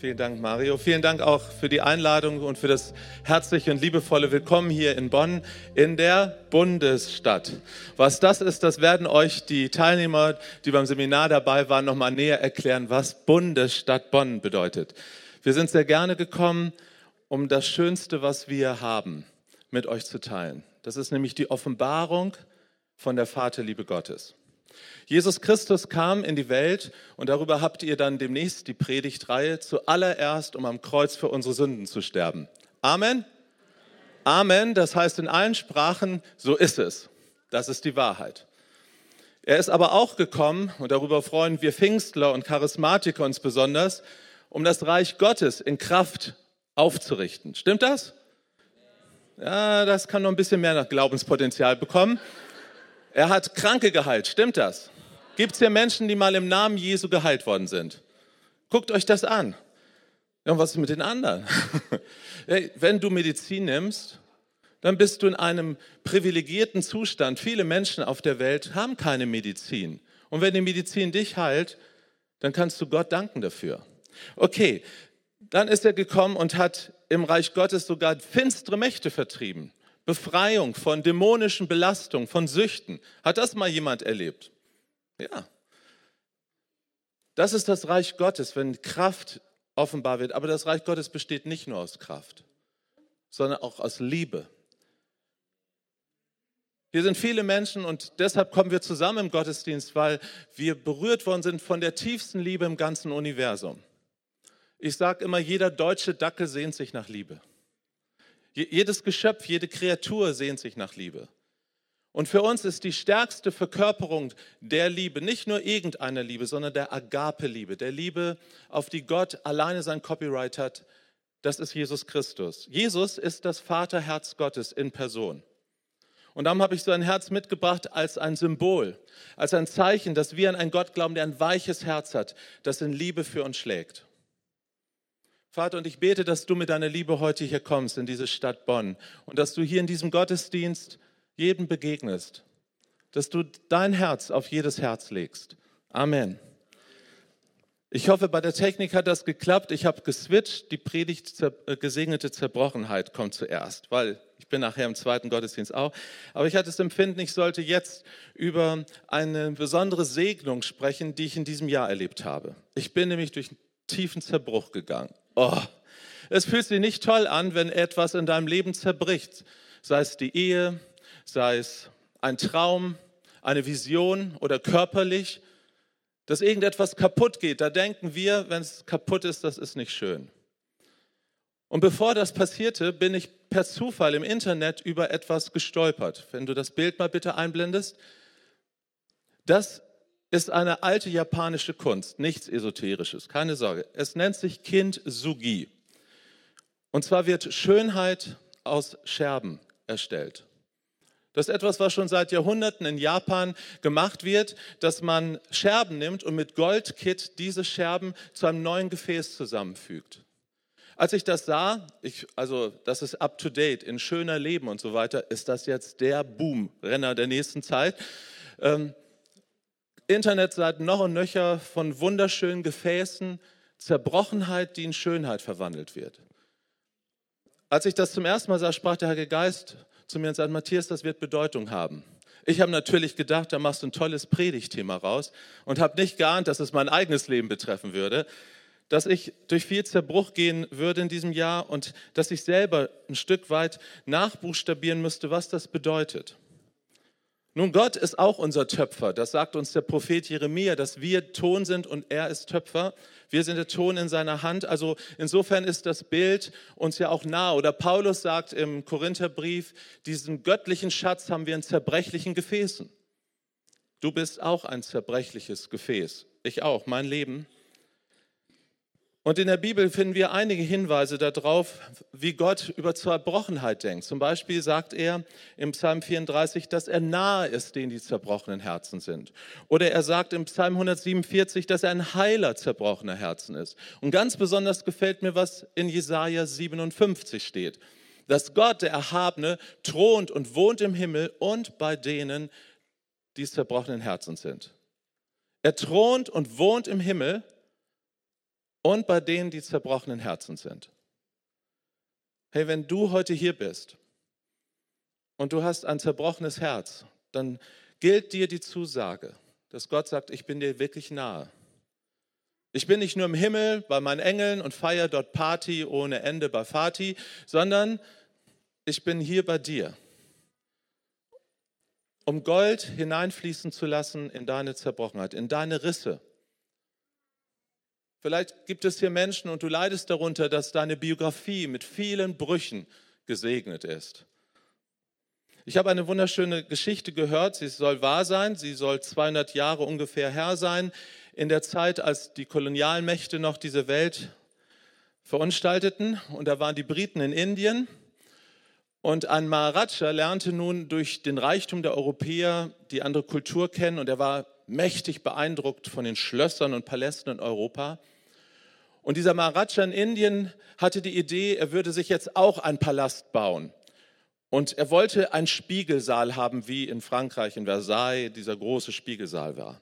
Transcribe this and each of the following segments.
Vielen Dank, Mario. Vielen Dank auch für die Einladung und für das herzliche und liebevolle Willkommen hier in Bonn in der Bundesstadt. Was das ist, das werden euch die Teilnehmer, die beim Seminar dabei waren, nochmal näher erklären, was Bundesstadt Bonn bedeutet. Wir sind sehr gerne gekommen, um das Schönste, was wir haben, mit euch zu teilen. Das ist nämlich die Offenbarung von der Vaterliebe Gottes. Jesus Christus kam in die Welt und darüber habt ihr dann demnächst die Predigtreihe zuallererst, um am Kreuz für unsere Sünden zu sterben. Amen. Amen, das heißt in allen Sprachen, so ist es. Das ist die Wahrheit. Er ist aber auch gekommen, und darüber freuen wir Pfingstler und Charismatiker uns besonders, um das Reich Gottes in Kraft aufzurichten. Stimmt das? Ja, das kann noch ein bisschen mehr nach Glaubenspotenzial bekommen. Er hat Kranke geheilt, stimmt das? Gibt es hier Menschen, die mal im Namen Jesu geheilt worden sind? Guckt euch das an. Ja, und was ist mit den anderen? Wenn du Medizin nimmst, dann bist du in einem privilegierten Zustand. Viele Menschen auf der Welt haben keine Medizin. Und wenn die Medizin dich heilt, dann kannst du Gott danken dafür. Okay, dann ist er gekommen und hat im Reich Gottes sogar finstere Mächte vertrieben. Befreiung von dämonischen Belastungen, von Süchten. Hat das mal jemand erlebt? Ja. Das ist das Reich Gottes, wenn Kraft offenbar wird. Aber das Reich Gottes besteht nicht nur aus Kraft, sondern auch aus Liebe. Hier sind viele Menschen und deshalb kommen wir zusammen im Gottesdienst, weil wir berührt worden sind von der tiefsten Liebe im ganzen Universum. Ich sage immer, jeder deutsche Dackel sehnt sich nach Liebe. Jedes Geschöpf, jede Kreatur sehnt sich nach Liebe. Und für uns ist die stärkste Verkörperung der Liebe nicht nur irgendeiner Liebe, sondern der Agape-Liebe, der Liebe, auf die Gott alleine sein Copyright hat. Das ist Jesus Christus. Jesus ist das Vaterherz Gottes in Person. Und darum habe ich so ein Herz mitgebracht als ein Symbol, als ein Zeichen, dass wir an einen Gott glauben, der ein weiches Herz hat, das in Liebe für uns schlägt. Vater, und ich bete, dass du mit deiner Liebe heute hier kommst in diese Stadt Bonn und dass du hier in diesem Gottesdienst jedem begegnest, dass du dein Herz auf jedes Herz legst. Amen. Ich hoffe, bei der Technik hat das geklappt. Ich habe geswitcht. Die Predigt äh, gesegnete Zerbrochenheit kommt zuerst, weil ich bin nachher im zweiten Gottesdienst auch. Aber ich hatte das Empfinden, ich sollte jetzt über eine besondere Segnung sprechen, die ich in diesem Jahr erlebt habe. Ich bin nämlich durch einen tiefen Zerbruch gegangen. Oh, es fühlt sich nicht toll an, wenn etwas in deinem Leben zerbricht. Sei es die Ehe, sei es ein Traum, eine Vision oder körperlich, dass irgendetwas kaputt geht. Da denken wir, wenn es kaputt ist, das ist nicht schön. Und bevor das passierte, bin ich per Zufall im Internet über etwas gestolpert. Wenn du das Bild mal bitte einblendest. Das ist eine alte japanische Kunst, nichts Esoterisches, keine Sorge. Es nennt sich Kintsugi. Und zwar wird Schönheit aus Scherben erstellt. Das ist etwas, was schon seit Jahrhunderten in Japan gemacht wird, dass man Scherben nimmt und mit Goldkit diese Scherben zu einem neuen Gefäß zusammenfügt. Als ich das sah, ich, also das ist up to date, in schöner Leben und so weiter, ist das jetzt der Boom-Renner der nächsten Zeit. Ähm, Internetseiten noch und nöcher von wunderschönen Gefäßen, Zerbrochenheit, die in Schönheit verwandelt wird. Als ich das zum ersten Mal sah, sprach der Heilige Geist zu mir und sagte, Matthias, das wird Bedeutung haben. Ich habe natürlich gedacht, da machst du ein tolles Predigtthema raus und habe nicht geahnt, dass es mein eigenes Leben betreffen würde, dass ich durch viel Zerbruch gehen würde in diesem Jahr und dass ich selber ein Stück weit nachbuchstabieren müsste, was das bedeutet. Nun, Gott ist auch unser Töpfer. Das sagt uns der Prophet Jeremia, dass wir Ton sind und er ist Töpfer. Wir sind der Ton in seiner Hand. Also insofern ist das Bild uns ja auch nah. Oder Paulus sagt im Korintherbrief, diesen göttlichen Schatz haben wir in zerbrechlichen Gefäßen. Du bist auch ein zerbrechliches Gefäß. Ich auch, mein Leben. Und in der Bibel finden wir einige Hinweise darauf, wie Gott über Zerbrochenheit denkt. Zum Beispiel sagt er im Psalm 34, dass er nahe ist, denen die zerbrochenen Herzen sind. Oder er sagt im Psalm 147, dass er ein Heiler zerbrochener Herzen ist. Und ganz besonders gefällt mir, was in Jesaja 57 steht. Dass Gott, der Erhabene, thront und wohnt im Himmel und bei denen, die zerbrochenen Herzen sind. Er thront und wohnt im Himmel und bei denen, die zerbrochenen Herzen sind. Hey, wenn du heute hier bist und du hast ein zerbrochenes Herz, dann gilt dir die Zusage, dass Gott sagt, ich bin dir wirklich nahe. Ich bin nicht nur im Himmel bei meinen Engeln und feiere dort Party ohne Ende bei Fati, sondern ich bin hier bei dir, um Gold hineinfließen zu lassen in deine Zerbrochenheit, in deine Risse. Vielleicht gibt es hier Menschen und du leidest darunter, dass deine Biografie mit vielen Brüchen gesegnet ist. Ich habe eine wunderschöne Geschichte gehört, sie soll wahr sein, sie soll 200 Jahre ungefähr her sein, in der Zeit, als die Kolonialmächte noch diese Welt verunstalteten. Und da waren die Briten in Indien. Und ein Maharaja lernte nun durch den Reichtum der Europäer die andere Kultur kennen und er war mächtig beeindruckt von den Schlössern und Palästen in Europa. Und dieser Maharaja in Indien hatte die Idee, er würde sich jetzt auch einen Palast bauen. Und er wollte einen Spiegelsaal haben, wie in Frankreich, in Versailles, dieser große Spiegelsaal war.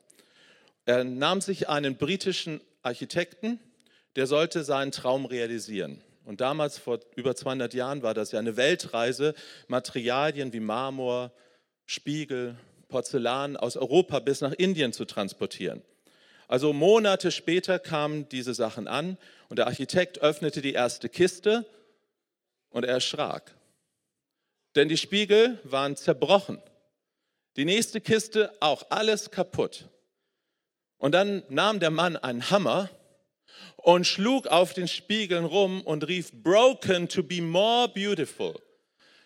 Er nahm sich einen britischen Architekten, der sollte seinen Traum realisieren. Und damals, vor über 200 Jahren, war das ja eine Weltreise, Materialien wie Marmor, Spiegel, Porzellan aus Europa bis nach Indien zu transportieren. Also Monate später kamen diese Sachen an und der Architekt öffnete die erste Kiste und er erschrak denn die Spiegel waren zerbrochen. Die nächste Kiste auch alles kaputt. Und dann nahm der Mann einen Hammer und schlug auf den Spiegeln rum und rief, broken to be more beautiful.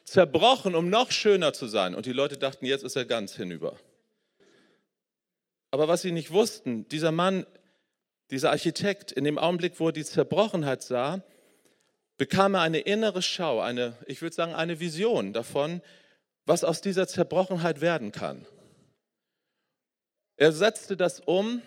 Zerbrochen, um noch schöner zu sein. Und die Leute dachten, jetzt ist er ganz hinüber. Aber was sie nicht wussten, dieser Mann, dieser Architekt, in dem Augenblick, wo er die Zerbrochenheit sah, bekam er eine innere Schau, eine, ich würde sagen, eine Vision davon, was aus dieser Zerbrochenheit werden kann. Er setzte das um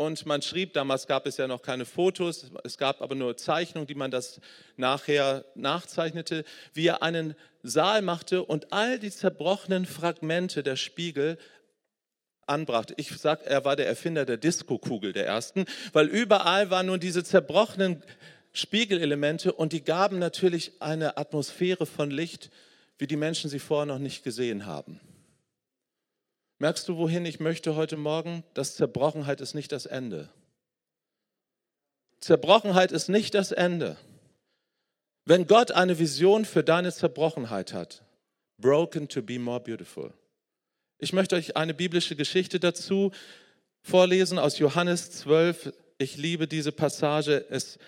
und man schrieb, damals gab es ja noch keine Fotos, es gab aber nur Zeichnungen, die man das nachher nachzeichnete, wie er einen Saal machte und all die zerbrochenen Fragmente der Spiegel anbrachte. Ich sage, er war der Erfinder der Diskokugel der ersten, weil überall waren nun diese zerbrochenen Spiegelelemente und die gaben natürlich eine Atmosphäre von Licht, wie die Menschen sie vorher noch nicht gesehen haben. Merkst du, wohin ich möchte heute Morgen? Das Zerbrochenheit ist nicht das Ende. Zerbrochenheit ist nicht das Ende. Wenn Gott eine Vision für deine Zerbrochenheit hat, broken to be more beautiful. Ich möchte euch eine biblische Geschichte dazu vorlesen aus Johannes 12. Ich liebe diese Passage. Es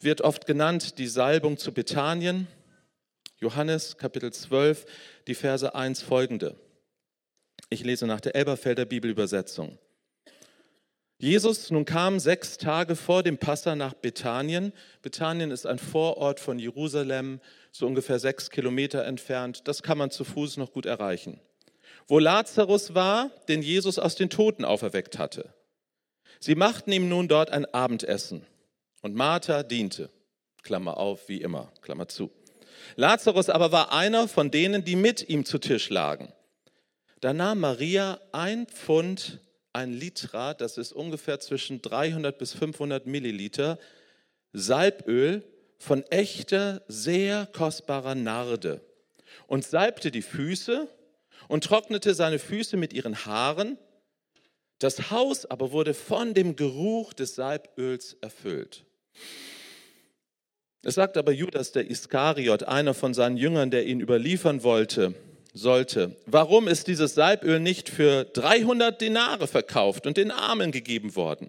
wird oft genannt die Salbung zu Bethanien. Johannes Kapitel 12, die Verse 1 folgende. Ich lese nach der Elberfelder Bibelübersetzung. Jesus nun kam sechs Tage vor dem Passa nach Bethanien. Bethanien ist ein Vorort von Jerusalem, so ungefähr sechs Kilometer entfernt. Das kann man zu Fuß noch gut erreichen. Wo Lazarus war, den Jesus aus den Toten auferweckt hatte. Sie machten ihm nun dort ein Abendessen. Und Martha diente, Klammer auf, wie immer, Klammer zu. Lazarus aber war einer von denen, die mit ihm zu Tisch lagen. Da nahm Maria ein Pfund, ein Litra, das ist ungefähr zwischen 300 bis 500 Milliliter, Salböl von echter, sehr kostbarer Narde und salbte die Füße und trocknete seine Füße mit ihren Haaren. Das Haus aber wurde von dem Geruch des Salböls erfüllt. Es sagt aber Judas, der Iskariot, einer von seinen Jüngern, der ihn überliefern wollte, sollte, warum ist dieses Salböl nicht für 300 Denare verkauft und den Armen gegeben worden?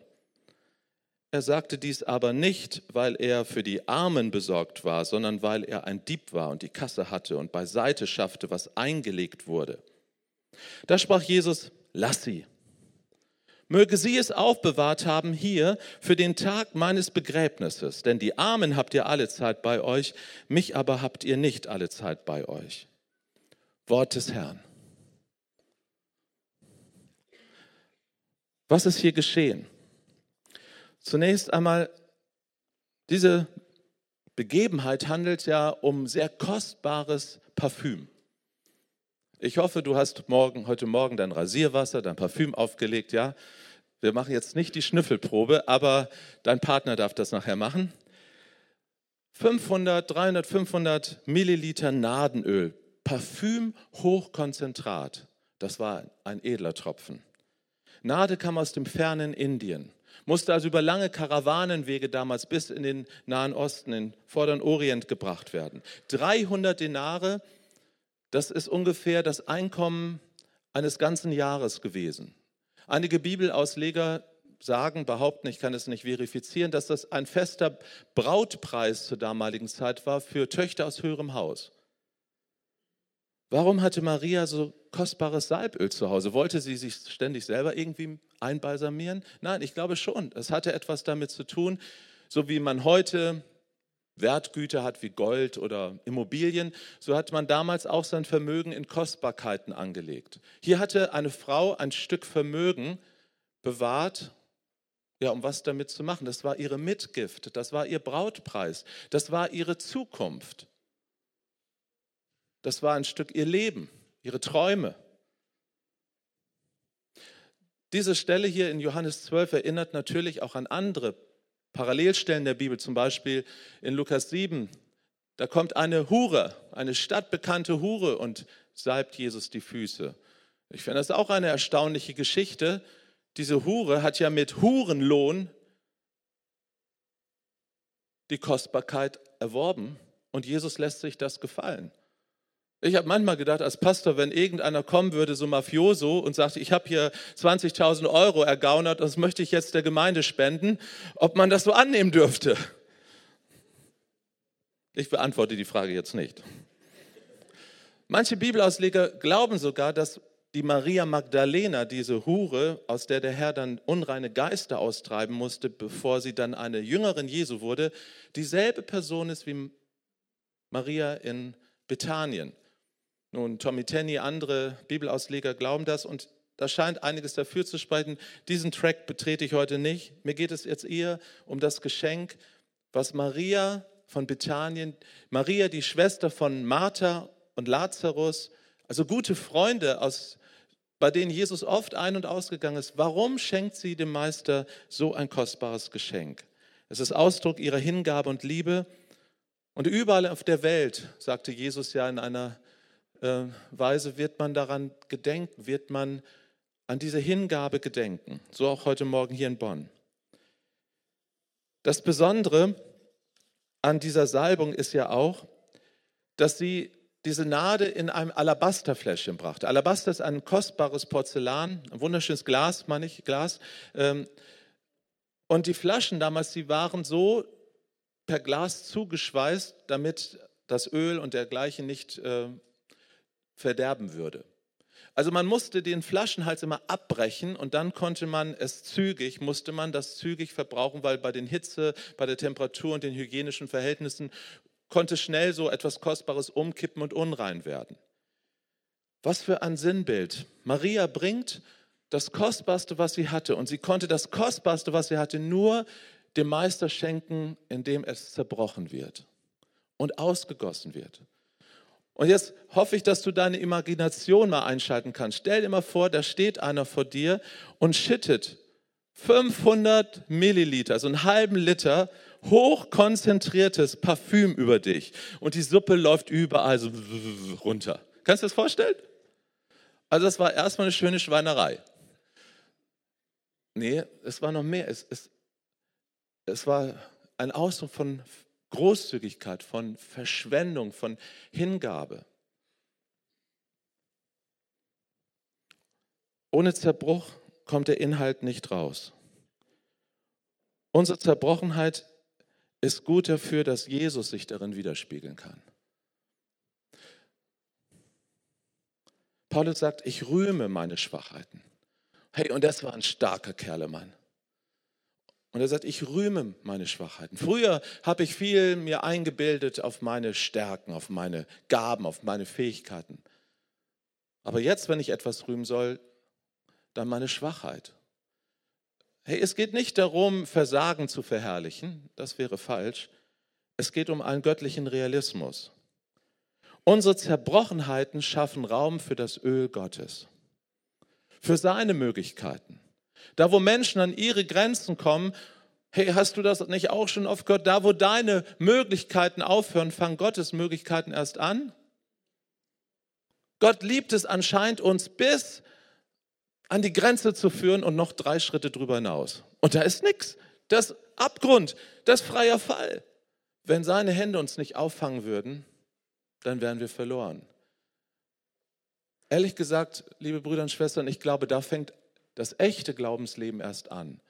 Er sagte dies aber nicht, weil er für die Armen besorgt war, sondern weil er ein Dieb war und die Kasse hatte und beiseite schaffte, was eingelegt wurde. Da sprach Jesus, lass sie. Möge sie es aufbewahrt haben hier für den Tag meines Begräbnisses, denn die Armen habt ihr alle Zeit bei euch, mich aber habt ihr nicht alle Zeit bei euch. Wort des Herrn. Was ist hier geschehen? Zunächst einmal, diese Begebenheit handelt ja um sehr kostbares Parfüm. Ich hoffe, du hast morgen, heute Morgen dein Rasierwasser, dein Parfüm aufgelegt, ja. Wir machen jetzt nicht die Schnüffelprobe, aber dein Partner darf das nachher machen. 500, 300, 500 Milliliter Nadenöl, Parfüm Hochkonzentrat. Das war ein edler Tropfen. Nade kam aus dem fernen Indien, musste also über lange Karawanenwege damals bis in den Nahen Osten, in Vorderen Orient gebracht werden. 300 Denare, das ist ungefähr das Einkommen eines ganzen Jahres gewesen. Einige Bibelausleger sagen, behaupten, ich kann es nicht verifizieren, dass das ein fester Brautpreis zur damaligen Zeit war für Töchter aus höherem Haus. Warum hatte Maria so kostbares Salböl zu Hause? Wollte sie sich ständig selber irgendwie einbalsamieren? Nein, ich glaube schon. Es hatte etwas damit zu tun, so wie man heute Wertgüter hat wie Gold oder Immobilien, so hat man damals auch sein Vermögen in Kostbarkeiten angelegt. Hier hatte eine Frau ein Stück Vermögen bewahrt, ja, um was damit zu machen. Das war ihre Mitgift, das war ihr Brautpreis, das war ihre Zukunft. Das war ein Stück ihr Leben, ihre Träume. Diese Stelle hier in Johannes 12 erinnert natürlich auch an andere Parallelstellen der Bibel, zum Beispiel in Lukas 7. Da kommt eine Hure, eine stadtbekannte Hure und salbt Jesus die Füße. Ich finde das auch eine erstaunliche Geschichte. Diese Hure hat ja mit Hurenlohn die Kostbarkeit erworben und Jesus lässt sich das gefallen. Ich habe manchmal gedacht, als Pastor, wenn irgendeiner kommen würde, so Mafioso, und sagt, ich habe hier 20.000 Euro ergaunert, das möchte ich jetzt der Gemeinde spenden, ob man das so annehmen dürfte. Ich beantworte die Frage jetzt nicht. Manche Bibelausleger glauben sogar, dass die Maria Magdalena, diese Hure, aus der der Herr dann unreine Geister austreiben musste, bevor sie dann eine Jüngerin Jesu wurde, dieselbe Person ist wie Maria in Bethanien. Nun, Tommy Tenney, andere Bibelausleger glauben das und da scheint einiges dafür zu sprechen. Diesen Track betrete ich heute nicht. Mir geht es jetzt eher um das Geschenk, was Maria von Bethanien, Maria, die Schwester von Martha und Lazarus, also gute Freunde, aus, bei denen Jesus oft ein- und ausgegangen ist. Warum schenkt sie dem Meister so ein kostbares Geschenk? Es ist Ausdruck ihrer Hingabe und Liebe. Und überall auf der Welt, sagte Jesus ja in einer Weise wird man daran gedenken, wird man an diese Hingabe gedenken. So auch heute Morgen hier in Bonn. Das Besondere an dieser Salbung ist ja auch, dass sie diese Nade in einem Alabasterfläschchen brachte. Alabaster ist ein kostbares Porzellan, ein wunderschönes Glas, meine ich, Glas. Ähm, und die Flaschen damals, die waren so per Glas zugeschweißt, damit das Öl und dergleichen nicht äh, verderben würde. Also man musste den Flaschenhals immer abbrechen und dann konnte man es zügig, musste man das zügig verbrauchen, weil bei den Hitze, bei der Temperatur und den hygienischen Verhältnissen konnte schnell so etwas Kostbares umkippen und unrein werden. Was für ein Sinnbild. Maria bringt das Kostbarste, was sie hatte und sie konnte das Kostbarste, was sie hatte, nur dem Meister schenken, indem es zerbrochen wird und ausgegossen wird. Und jetzt hoffe ich, dass du deine Imagination mal einschalten kannst. Stell dir mal vor, da steht einer vor dir und schüttet 500 Milliliter, also einen halben Liter hochkonzentriertes Parfüm über dich. Und die Suppe läuft überall so runter. Kannst du das vorstellen? Also das war erstmal eine schöne Schweinerei. Nee, es war noch mehr. Es, es, es war ein Ausdruck von Großzügigkeit, von Verschwendung, von Hingabe. Ohne Zerbruch kommt der Inhalt nicht raus. Unsere Zerbrochenheit ist gut dafür, dass Jesus sich darin widerspiegeln kann. Paulus sagt, ich rühme meine Schwachheiten. Hey, und das war ein starker Kerlemann. Und er sagt, ich rühme meine Schwachheiten. Früher habe ich viel mir eingebildet auf meine Stärken, auf meine Gaben, auf meine Fähigkeiten. Aber jetzt, wenn ich etwas rühmen soll, dann meine Schwachheit. Hey, es geht nicht darum, Versagen zu verherrlichen, das wäre falsch. Es geht um einen göttlichen Realismus. Unsere Zerbrochenheiten schaffen Raum für das Öl Gottes, für seine Möglichkeiten. Da, wo Menschen an ihre Grenzen kommen, hey, hast du das nicht auch schon oft gehört? Da, wo deine Möglichkeiten aufhören, fangen Gottes Möglichkeiten erst an. Gott liebt es anscheinend, uns bis an die Grenze zu führen und noch drei Schritte drüber hinaus. Und da ist nichts. Das Abgrund, das freier Fall. Wenn seine Hände uns nicht auffangen würden, dann wären wir verloren. Ehrlich gesagt, liebe Brüder und Schwestern, ich glaube, da fängt das echte Glaubensleben erst an.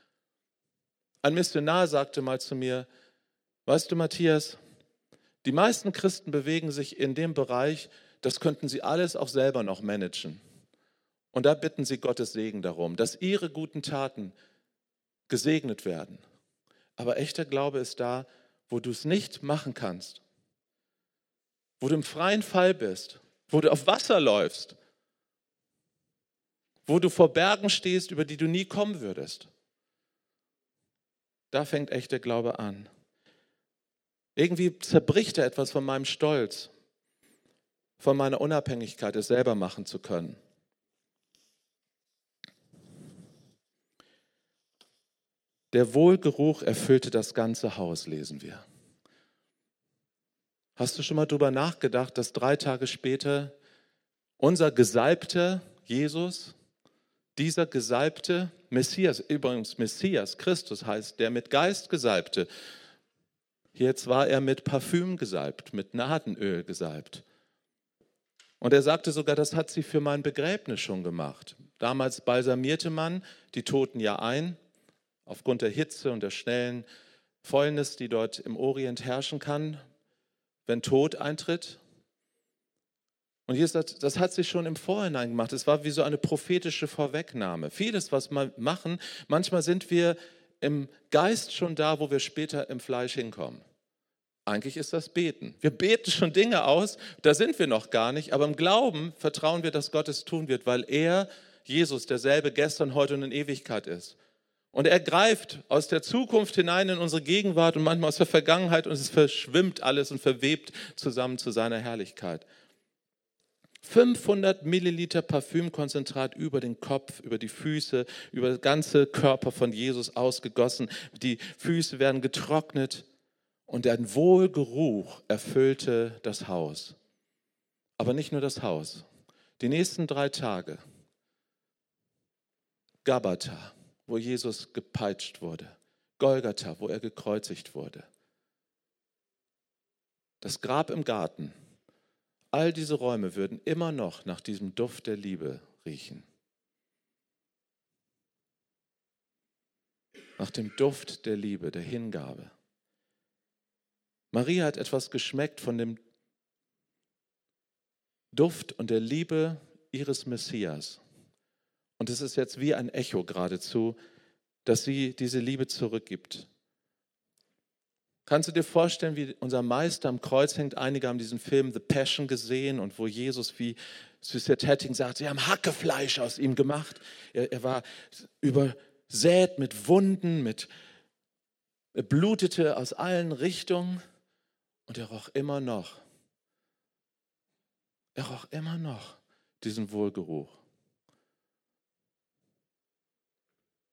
Ein Missionar sagte mal zu mir, weißt du Matthias, die meisten Christen bewegen sich in dem Bereich, das könnten sie alles auch selber noch managen. Und da bitten sie Gottes Segen darum, dass ihre guten Taten gesegnet werden. Aber echter Glaube ist da, wo du es nicht machen kannst, wo du im freien Fall bist, wo du auf Wasser läufst, wo du vor Bergen stehst, über die du nie kommen würdest. Da fängt echter Glaube an. Irgendwie zerbricht er etwas von meinem Stolz, von meiner Unabhängigkeit, es selber machen zu können. Der Wohlgeruch erfüllte das ganze Haus, lesen wir. Hast du schon mal darüber nachgedacht, dass drei Tage später unser gesalbter Jesus, dieser gesalbte Messias, übrigens Messias, Christus heißt, der mit Geist gesalbte, jetzt war er mit Parfüm gesalbt, mit Nadenöl gesalbt. Und er sagte sogar, das hat sie für mein Begräbnis schon gemacht. Damals balsamierte man die Toten ja ein aufgrund der Hitze und der schnellen Fäulnis, die dort im Orient herrschen kann, wenn Tod eintritt. Und Jesus sagt, das hat sich schon im Vorhinein gemacht. Es war wie so eine prophetische Vorwegnahme. Vieles, was wir machen, manchmal sind wir im Geist schon da, wo wir später im Fleisch hinkommen. Eigentlich ist das Beten. Wir beten schon Dinge aus, da sind wir noch gar nicht, aber im Glauben vertrauen wir, dass Gott es tun wird, weil er, Jesus, derselbe gestern, heute und in Ewigkeit ist. Und er greift aus der Zukunft hinein in unsere Gegenwart und manchmal aus der Vergangenheit und es verschwimmt alles und verwebt zusammen zu seiner Herrlichkeit. 500 Milliliter Parfümkonzentrat über den Kopf, über die Füße, über den ganzen Körper von Jesus ausgegossen. Die Füße werden getrocknet und ein Wohlgeruch erfüllte das Haus. Aber nicht nur das Haus. Die nächsten drei Tage. Gabata, wo Jesus gepeitscht wurde. Golgatha, wo er gekreuzigt wurde. Das Grab im Garten. All diese Räume würden immer noch nach diesem Duft der Liebe riechen. Nach dem Duft der Liebe, der Hingabe. Maria hat etwas geschmeckt von dem Duft und der Liebe ihres Messias. Und es ist jetzt wie ein Echo geradezu, dass sie diese Liebe zurückgibt. Kannst du dir vorstellen, wie unser Meister am Kreuz hängt? Einige haben diesen Film The Passion gesehen und wo Jesus, wie Süßer Tetting sagt, sie haben Hackefleisch aus ihm gemacht. Er, er war übersät mit Wunden, mit er blutete aus allen Richtungen und er roch immer noch. Er roch immer noch diesen Wohlgeruch.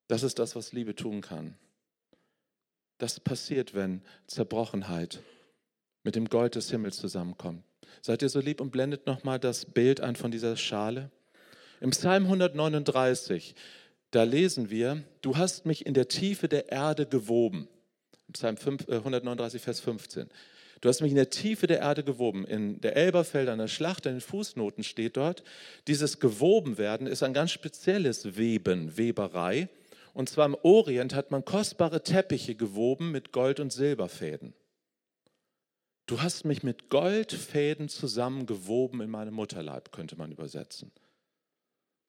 Das ist das, was Liebe tun kann. Das passiert, wenn Zerbrochenheit mit dem Gold des Himmels zusammenkommt. Seid ihr so lieb und blendet nochmal das Bild ein von dieser Schale? Im Psalm 139, da lesen wir, du hast mich in der Tiefe der Erde gewoben. Psalm 5, äh, 139, Vers 15. Du hast mich in der Tiefe der Erde gewoben. In der Elberfeld an der Schlacht, in den Fußnoten steht dort, dieses Gewobenwerden ist ein ganz spezielles Weben, Weberei. Und zwar im Orient hat man kostbare Teppiche gewoben mit Gold- und Silberfäden. Du hast mich mit Goldfäden zusammengewoben in meinem Mutterleib, könnte man übersetzen.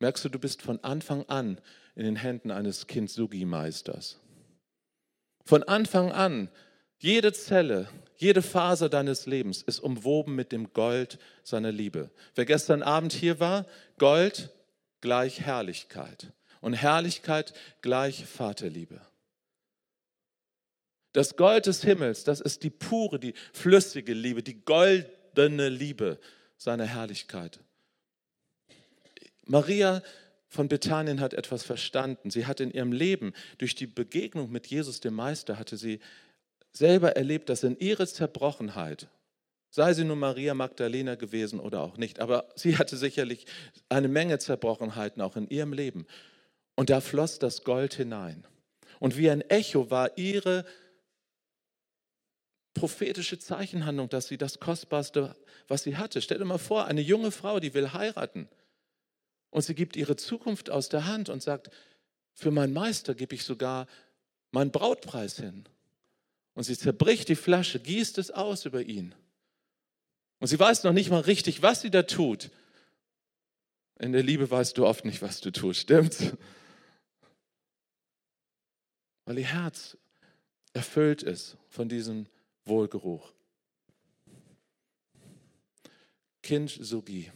Merkst du, du bist von Anfang an in den Händen eines Kintsugi-Meisters. Von Anfang an, jede Zelle, jede Phase deines Lebens ist umwoben mit dem Gold seiner Liebe. Wer gestern Abend hier war, Gold gleich Herrlichkeit und Herrlichkeit gleich Vaterliebe. Das Gold des Himmels, das ist die pure, die flüssige Liebe, die goldene Liebe seiner Herrlichkeit. Maria von Bethanien hat etwas verstanden. Sie hat in ihrem Leben, durch die Begegnung mit Jesus, dem Meister, hatte sie selber erlebt, dass in ihre Zerbrochenheit, sei sie nun Maria Magdalena gewesen oder auch nicht, aber sie hatte sicherlich eine Menge Zerbrochenheiten auch in ihrem Leben. Und da floss das Gold hinein. Und wie ein Echo war ihre prophetische Zeichenhandlung, dass sie das Kostbarste, was sie hatte. Stell dir mal vor, eine junge Frau, die will heiraten. Und sie gibt ihre Zukunft aus der Hand und sagt, für meinen Meister gebe ich sogar meinen Brautpreis hin. Und sie zerbricht die Flasche, gießt es aus über ihn. Und sie weiß noch nicht mal richtig, was sie da tut. In der Liebe weißt du oft nicht, was du tust, stimmt's? Weil ihr Herz erfüllt ist von diesem Wohlgeruch. Kind Sugi.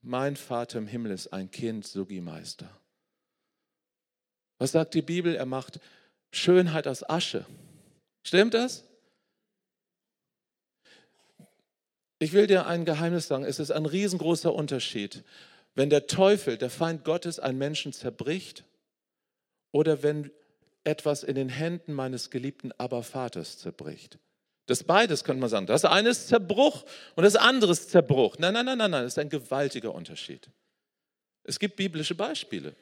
Mein Vater im Himmel ist ein Kind Sugi-Meister. Was sagt die Bibel? Er macht Schönheit aus Asche. Stimmt das? Ich will dir ein Geheimnis sagen. Es ist ein riesengroßer Unterschied, wenn der Teufel, der Feind Gottes, einen Menschen zerbricht oder wenn etwas in den Händen meines geliebten Abervaters zerbricht. Das beides könnte man sagen. Das eine ist Zerbruch und das andere ist Zerbruch. Nein, nein, nein, nein, nein, das ist ein gewaltiger Unterschied. Es gibt biblische Beispiele.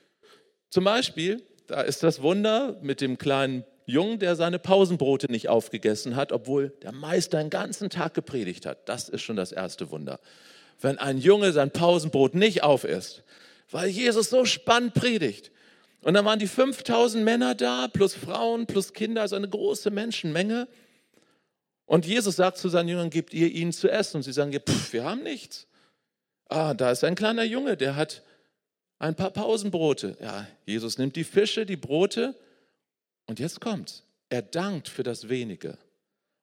Zum Beispiel, da ist das Wunder mit dem kleinen Jungen, der seine Pausenbrote nicht aufgegessen hat, obwohl der Meister den ganzen Tag gepredigt hat. Das ist schon das erste Wunder. Wenn ein Junge sein Pausenbrot nicht aufisst, weil Jesus so spannend predigt. Und dann waren die 5000 Männer da, plus Frauen, plus Kinder, also eine große Menschenmenge. Und Jesus sagt zu seinen Jüngern, gebt ihr ihnen zu essen. Und sie sagen, pff, wir haben nichts. Ah, da ist ein kleiner Junge, der hat ein paar Pausenbrote. Ja, Jesus nimmt die Fische, die Brote und jetzt kommt's. Er dankt für das Wenige.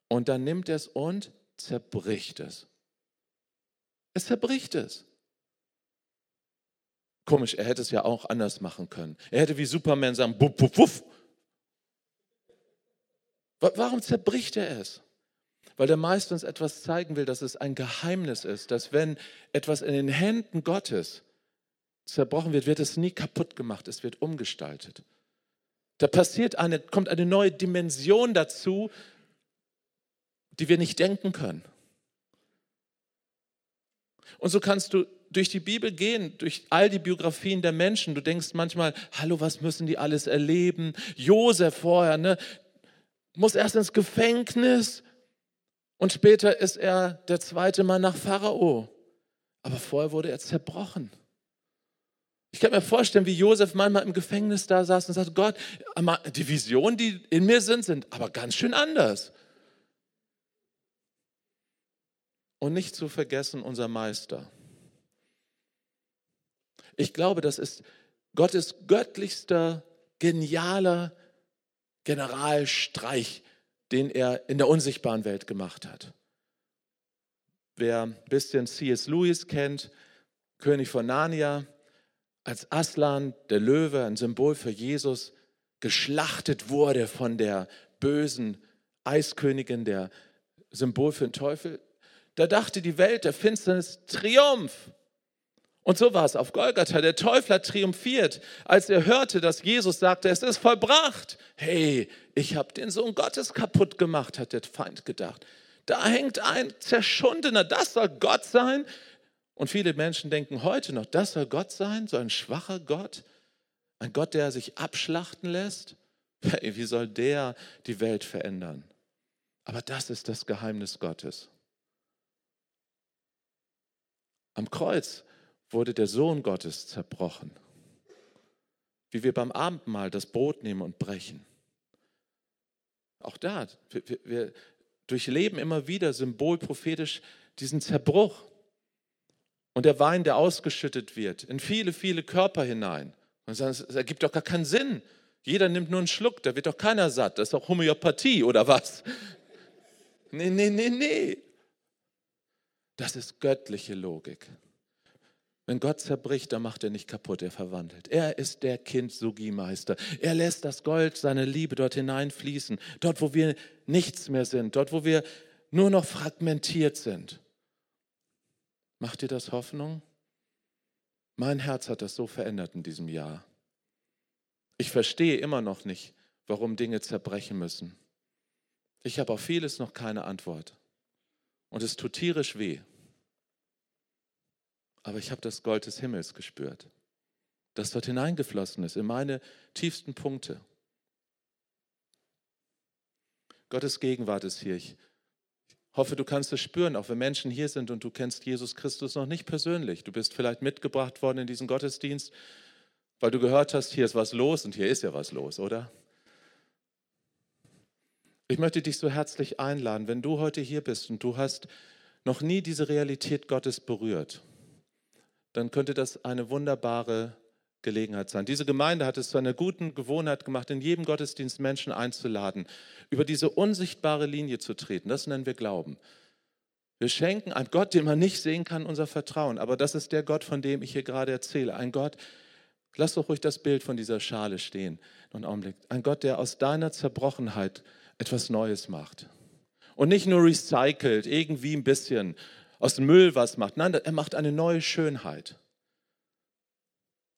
Und dann nimmt er es und zerbricht es. Es zerbricht es. Komisch, er hätte es ja auch anders machen können. Er hätte wie Superman sagen, buff, buff, buff. Warum zerbricht er es? weil der Meister uns etwas zeigen will, dass es ein Geheimnis ist, dass wenn etwas in den Händen Gottes zerbrochen wird, wird es nie kaputt gemacht, es wird umgestaltet. Da passiert eine, kommt eine neue Dimension dazu, die wir nicht denken können. Und so kannst du durch die Bibel gehen, durch all die Biografien der Menschen. Du denkst manchmal, hallo, was müssen die alles erleben? Josef vorher, ne? Muss erst ins Gefängnis, und später ist er der zweite Mann nach Pharao. Aber vorher wurde er zerbrochen. Ich kann mir vorstellen, wie Josef manchmal im Gefängnis da saß und sagte, Gott, die Visionen, die in mir sind, sind aber ganz schön anders. Und nicht zu vergessen unser Meister. Ich glaube, das ist Gottes göttlichster, genialer Generalstreich, den er in der unsichtbaren Welt gemacht hat. Wer ein bisschen C.S. Lewis kennt, König von Narnia, als Aslan, der Löwe, ein Symbol für Jesus, geschlachtet wurde von der bösen Eiskönigin, der Symbol für den Teufel, da dachte die Welt der Finsternis Triumph. Und so war es auf Golgatha. Der Teufel hat triumphiert, als er hörte, dass Jesus sagte, es ist vollbracht. Hey, ich habe den Sohn Gottes kaputt gemacht, hat der Feind gedacht. Da hängt ein Zerschundener, das soll Gott sein. Und viele Menschen denken heute noch, das soll Gott sein, so ein schwacher Gott, ein Gott, der sich abschlachten lässt. Hey, wie soll der die Welt verändern? Aber das ist das Geheimnis Gottes. Am Kreuz wurde der Sohn Gottes zerbrochen. Wie wir beim Abendmahl das Brot nehmen und brechen. Auch da, wir, wir durchleben immer wieder symbolprophetisch diesen Zerbruch. Und der Wein, der ausgeschüttet wird, in viele, viele Körper hinein. Und sagen, es ergibt doch gar keinen Sinn. Jeder nimmt nur einen Schluck, da wird doch keiner satt. Das ist doch Homöopathie oder was? Nee, nee, nee, nee. Das ist göttliche Logik. Wenn Gott zerbricht, dann macht er nicht kaputt, er verwandelt. Er ist der Kind-Sugi-Meister. Er lässt das Gold, seine Liebe dort hineinfließen. Dort, wo wir nichts mehr sind. Dort, wo wir nur noch fragmentiert sind. Macht dir das Hoffnung? Mein Herz hat das so verändert in diesem Jahr. Ich verstehe immer noch nicht, warum Dinge zerbrechen müssen. Ich habe auf vieles noch keine Antwort. Und es tut tierisch weh. Aber ich habe das Gold des Himmels gespürt, das dort hineingeflossen ist, in meine tiefsten Punkte. Gottes Gegenwart ist hier. Ich hoffe, du kannst es spüren, auch wenn Menschen hier sind und du kennst Jesus Christus noch nicht persönlich. Du bist vielleicht mitgebracht worden in diesen Gottesdienst, weil du gehört hast, hier ist was los und hier ist ja was los, oder? Ich möchte dich so herzlich einladen, wenn du heute hier bist und du hast noch nie diese Realität Gottes berührt, dann könnte das eine wunderbare Gelegenheit sein. Diese Gemeinde hat es zu einer guten Gewohnheit gemacht, in jedem Gottesdienst Menschen einzuladen, über diese unsichtbare Linie zu treten. Das nennen wir Glauben. Wir schenken einem Gott, den man nicht sehen kann, unser Vertrauen. Aber das ist der Gott, von dem ich hier gerade erzähle. Ein Gott, lass doch ruhig das Bild von dieser Schale stehen. Noch einen Augenblick. Ein Gott, der aus deiner Zerbrochenheit etwas Neues macht. Und nicht nur recycelt, irgendwie ein bisschen aus dem Müll was macht. Nein, er macht eine neue Schönheit.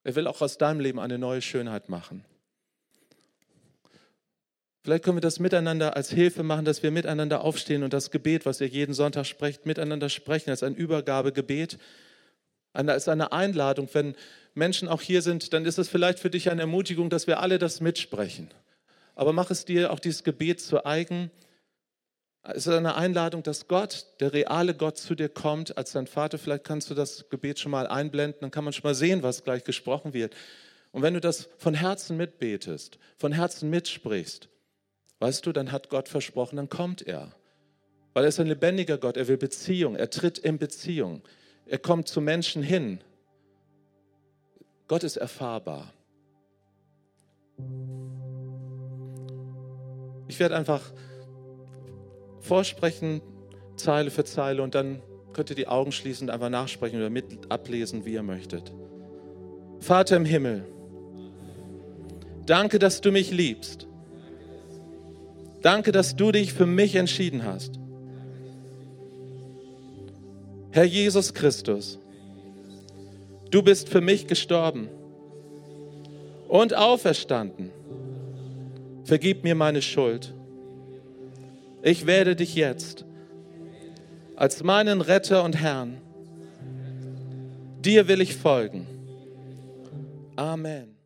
Er will auch aus deinem Leben eine neue Schönheit machen. Vielleicht können wir das miteinander als Hilfe machen, dass wir miteinander aufstehen und das Gebet, was ihr jeden Sonntag sprecht, miteinander sprechen, als ein Übergabegebet, als eine Einladung. Wenn Menschen auch hier sind, dann ist es vielleicht für dich eine Ermutigung, dass wir alle das mitsprechen. Aber mach es dir auch dieses Gebet zu eigen es ist eine Einladung, dass Gott, der reale Gott, zu dir kommt als dein Vater. Vielleicht kannst du das Gebet schon mal einblenden, dann kann man schon mal sehen, was gleich gesprochen wird. Und wenn du das von Herzen mitbetest, von Herzen mitsprichst, weißt du, dann hat Gott versprochen, dann kommt er. Weil er ist ein lebendiger Gott, er will Beziehung, er tritt in Beziehung, er kommt zu Menschen hin. Gott ist erfahrbar. Ich werde einfach vorsprechen, Zeile für Zeile, und dann könnt ihr die Augen schließen und einfach nachsprechen oder mit ablesen, wie ihr möchtet. Vater im Himmel, danke, dass du mich liebst. Danke, dass du dich für mich entschieden hast. Herr Jesus Christus, du bist für mich gestorben und auferstanden. Vergib mir meine Schuld ich werde dich jetzt als meinen Retter und Herrn, dir will ich folgen. Amen.